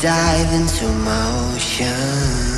Dive into motion. Experience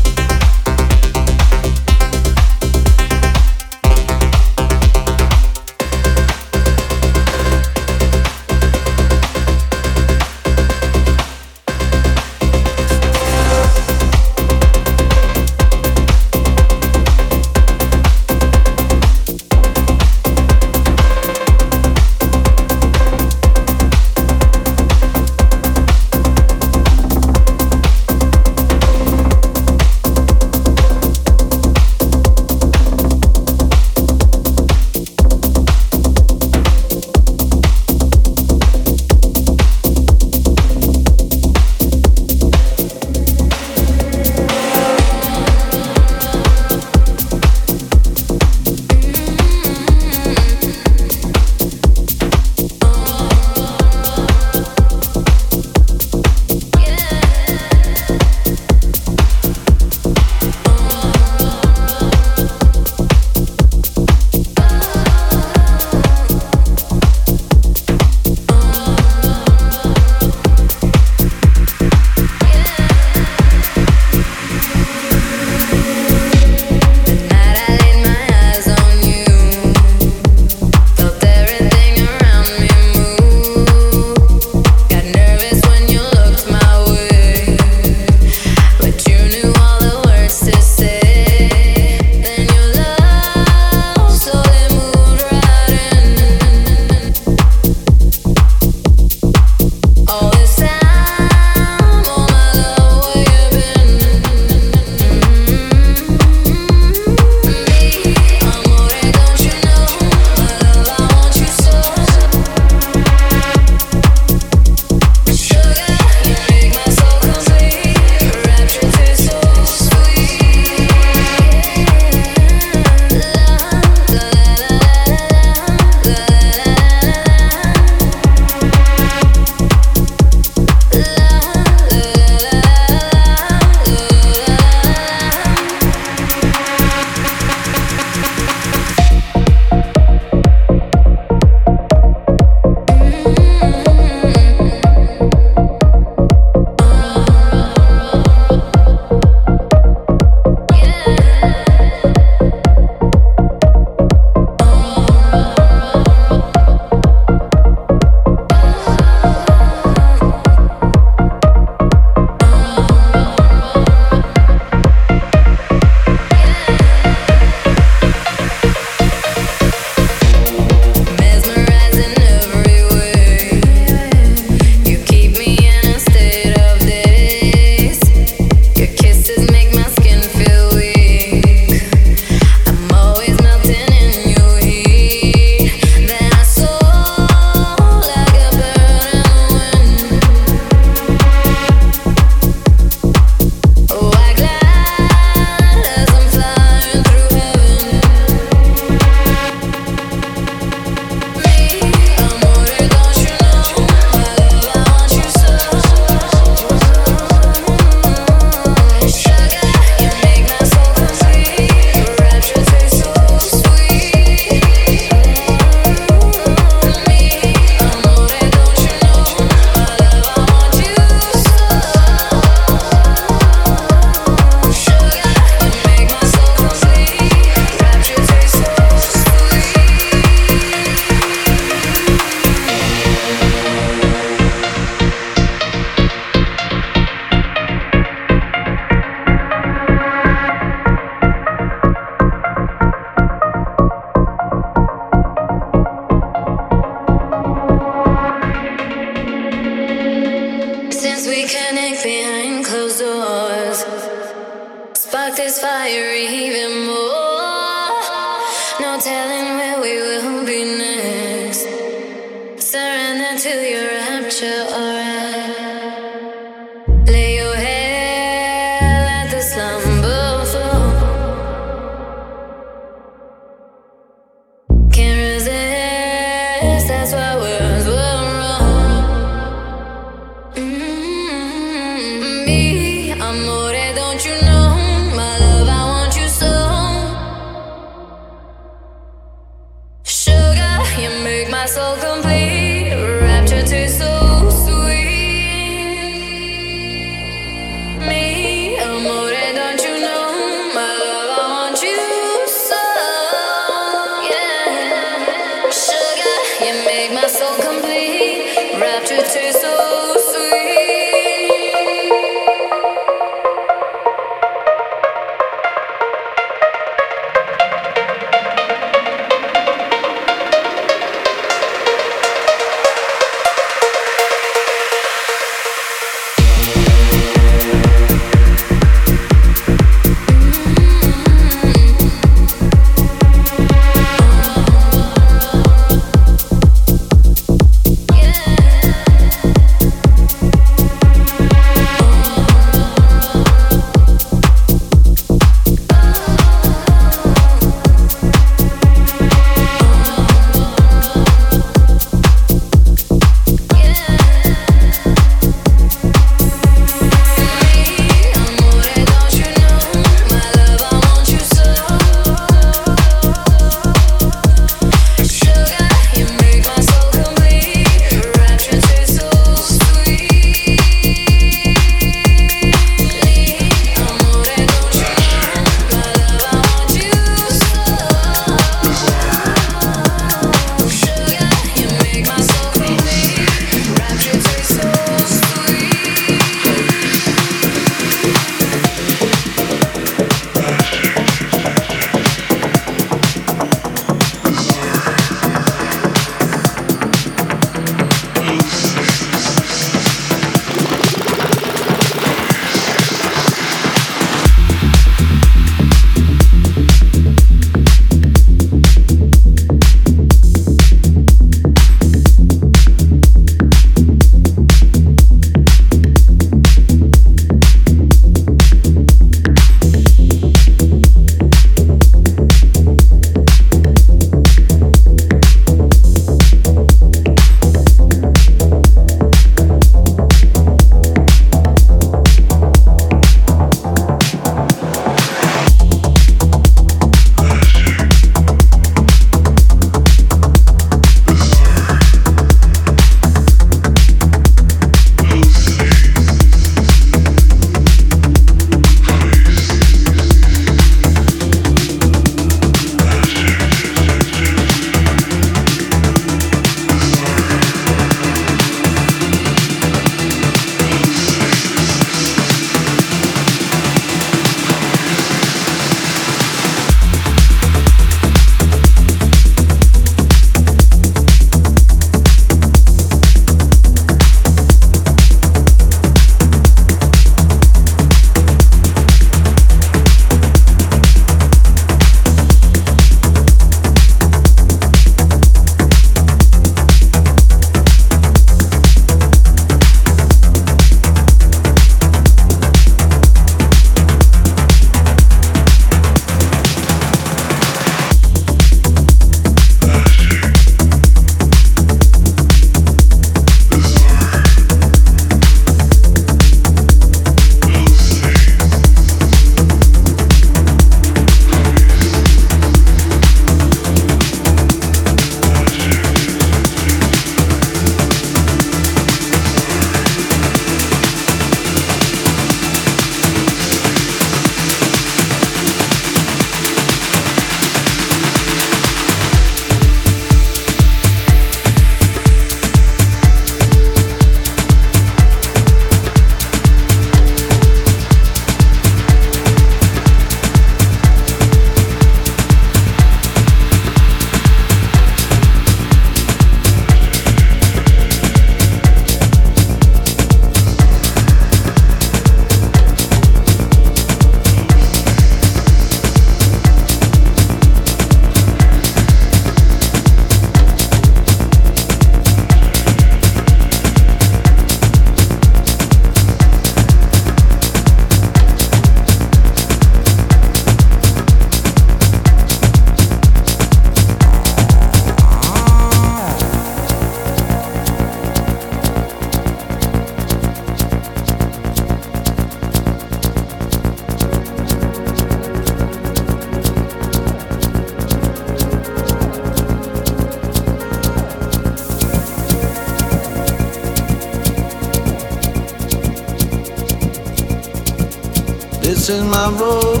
is my road.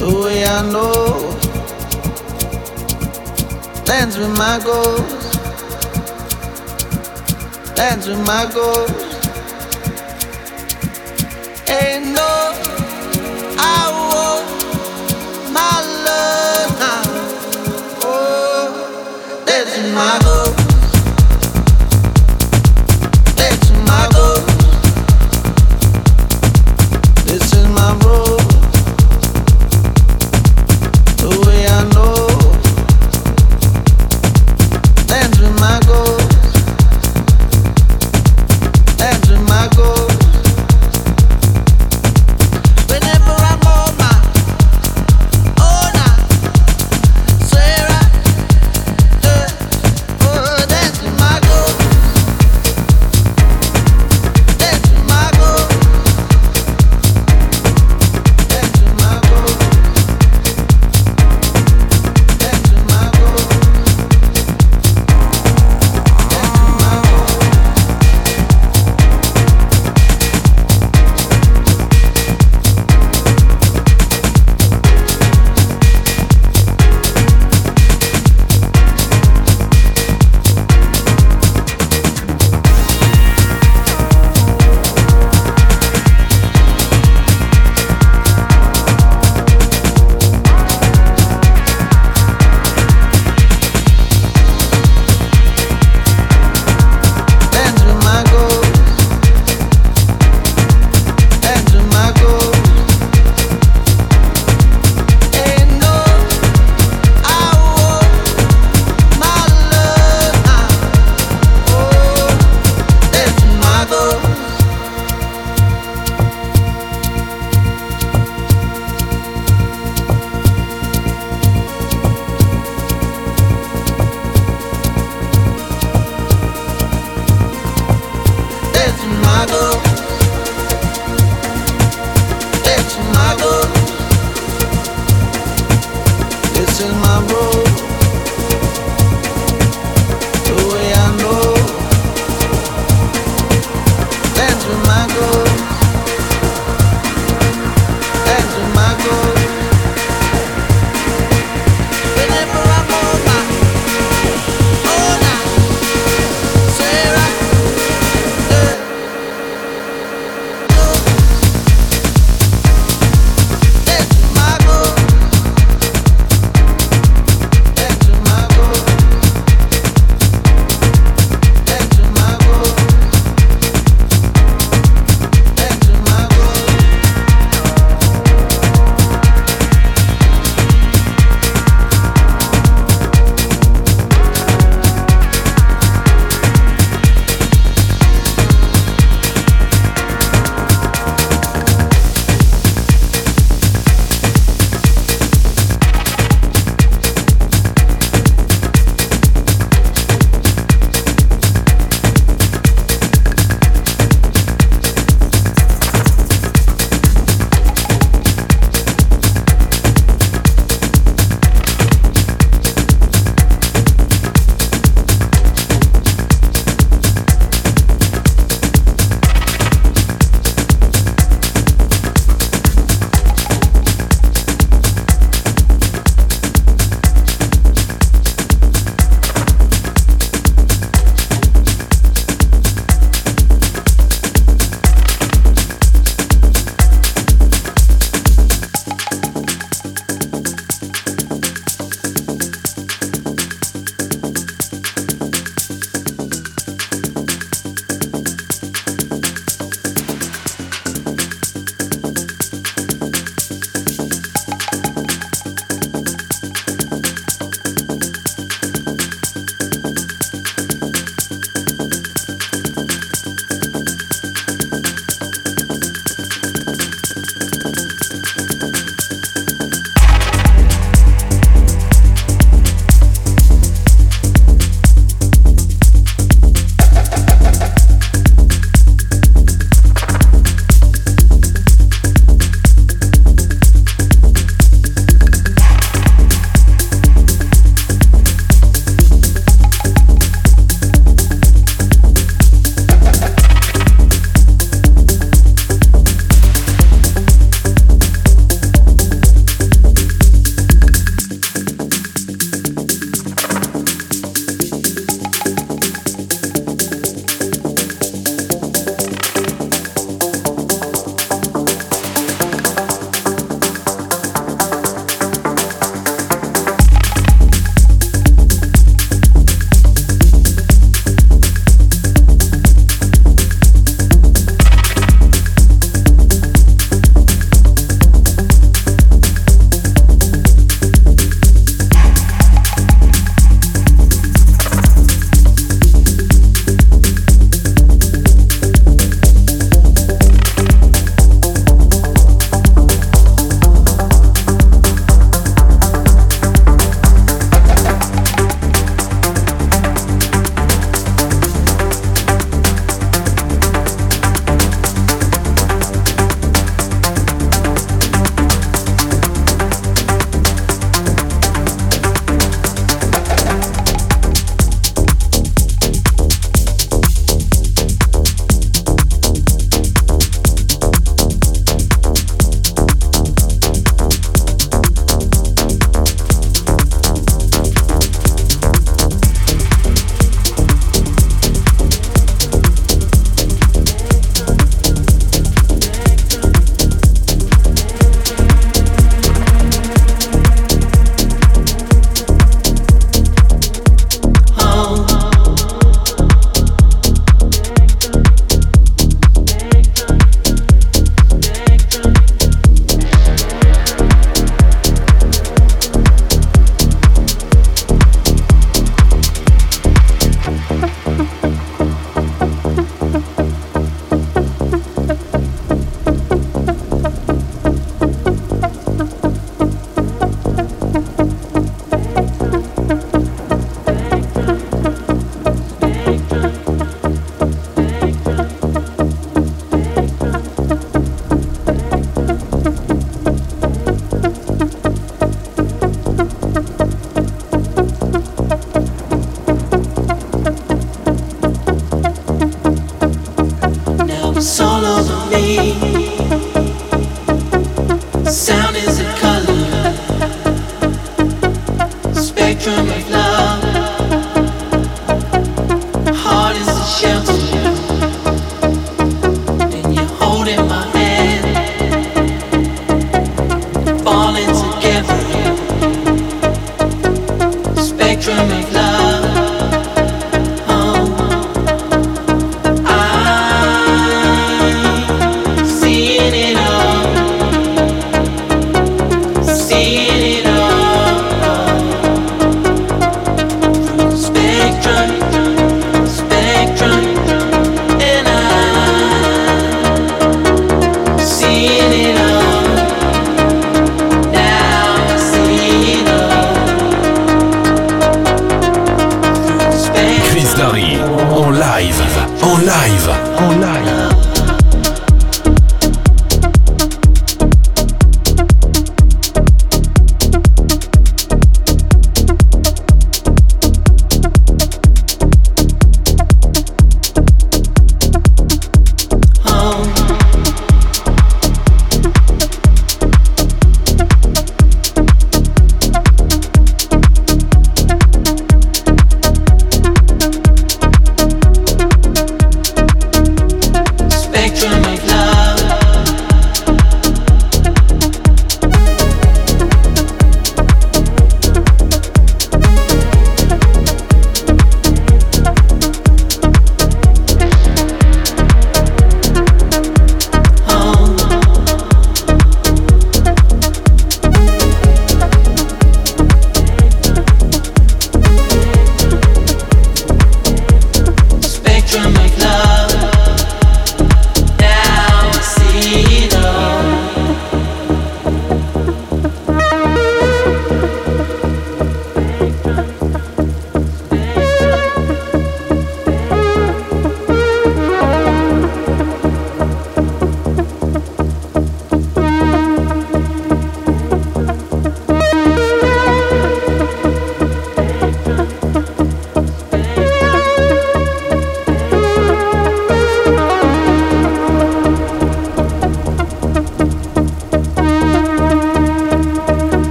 The way I know. Dance with my goals. Dance with my goals. Ain't no, I my love now. Oh, dance with my goals.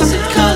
is it coming?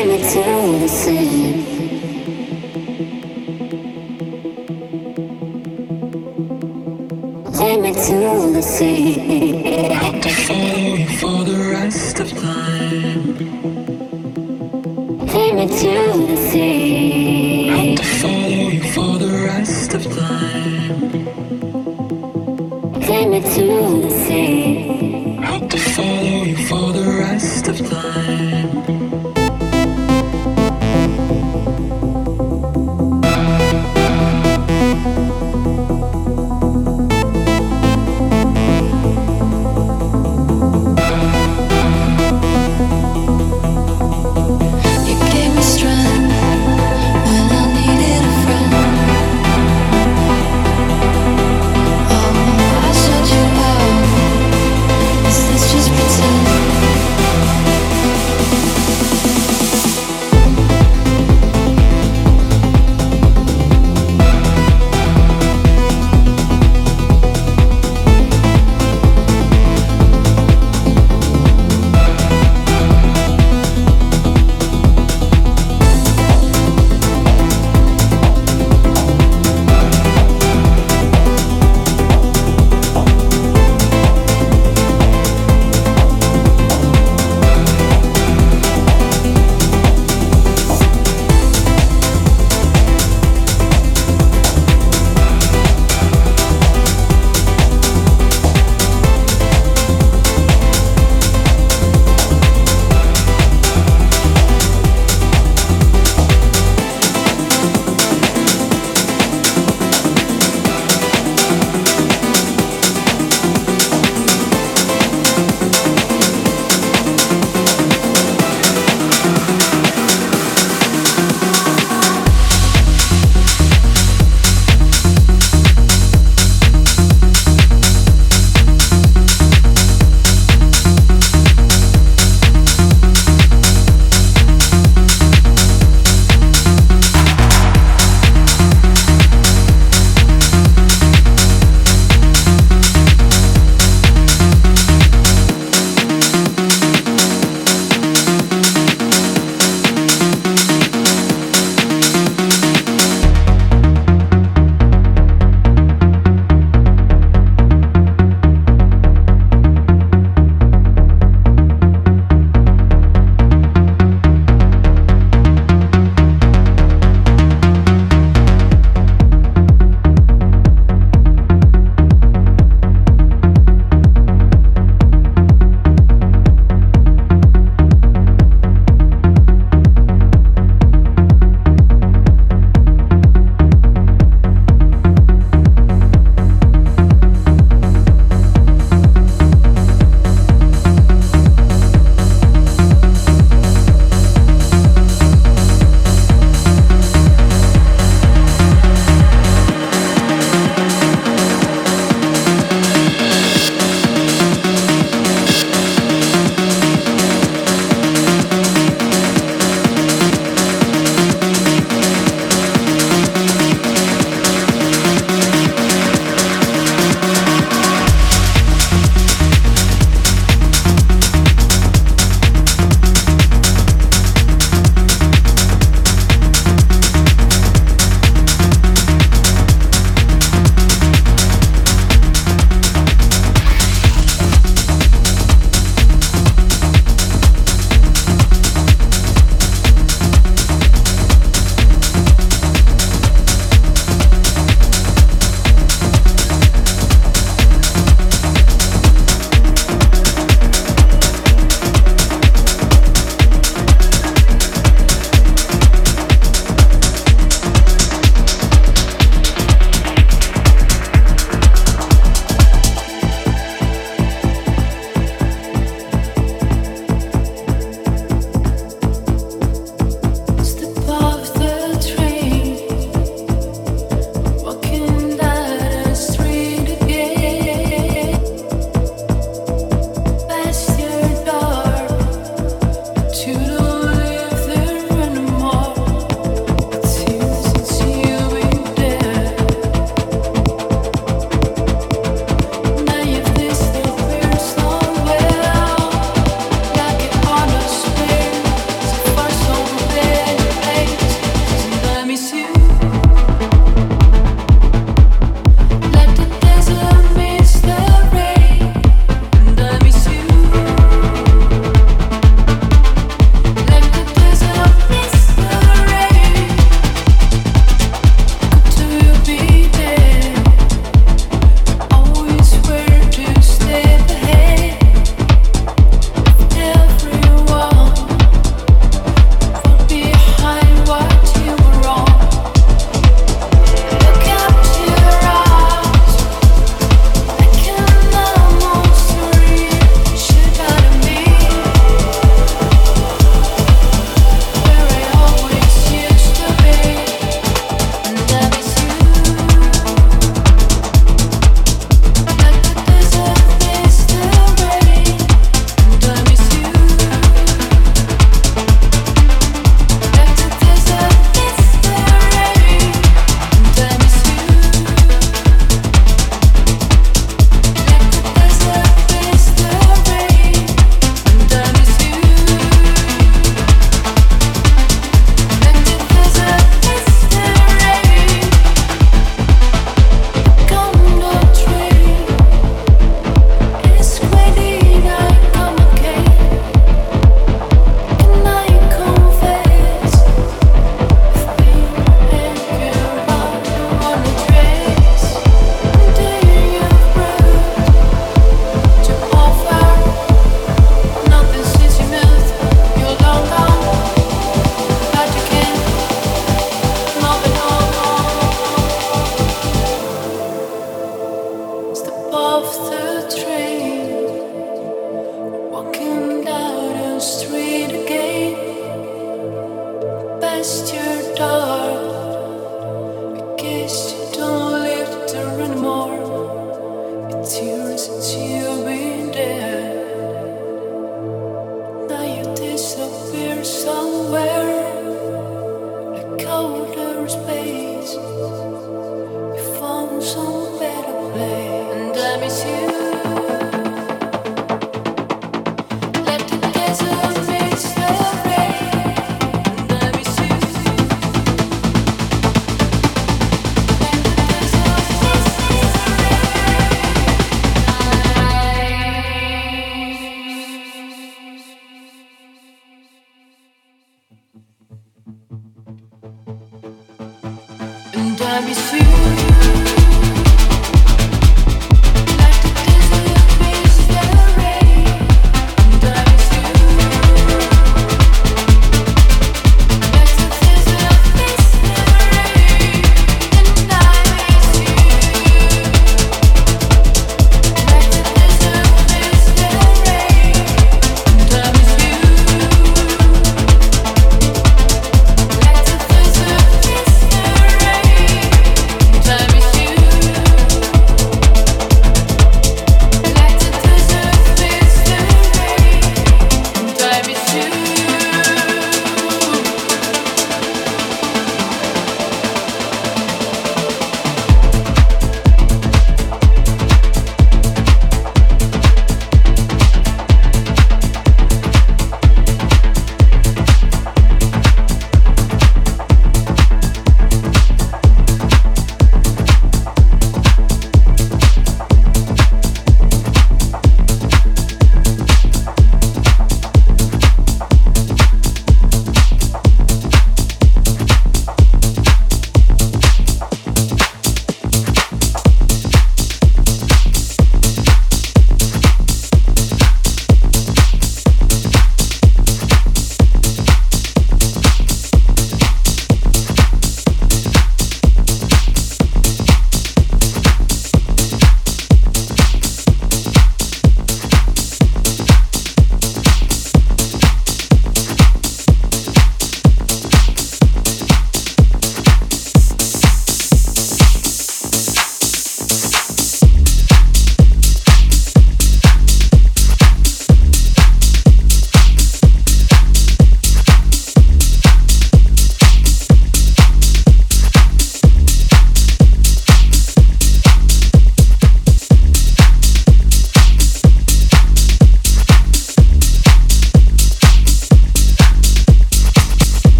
turn it to the sea. Turn it to the sea. I have to follow you for the rest of time. Turn it to the sea. I have to follow you for the rest of time. Turn it to the sea.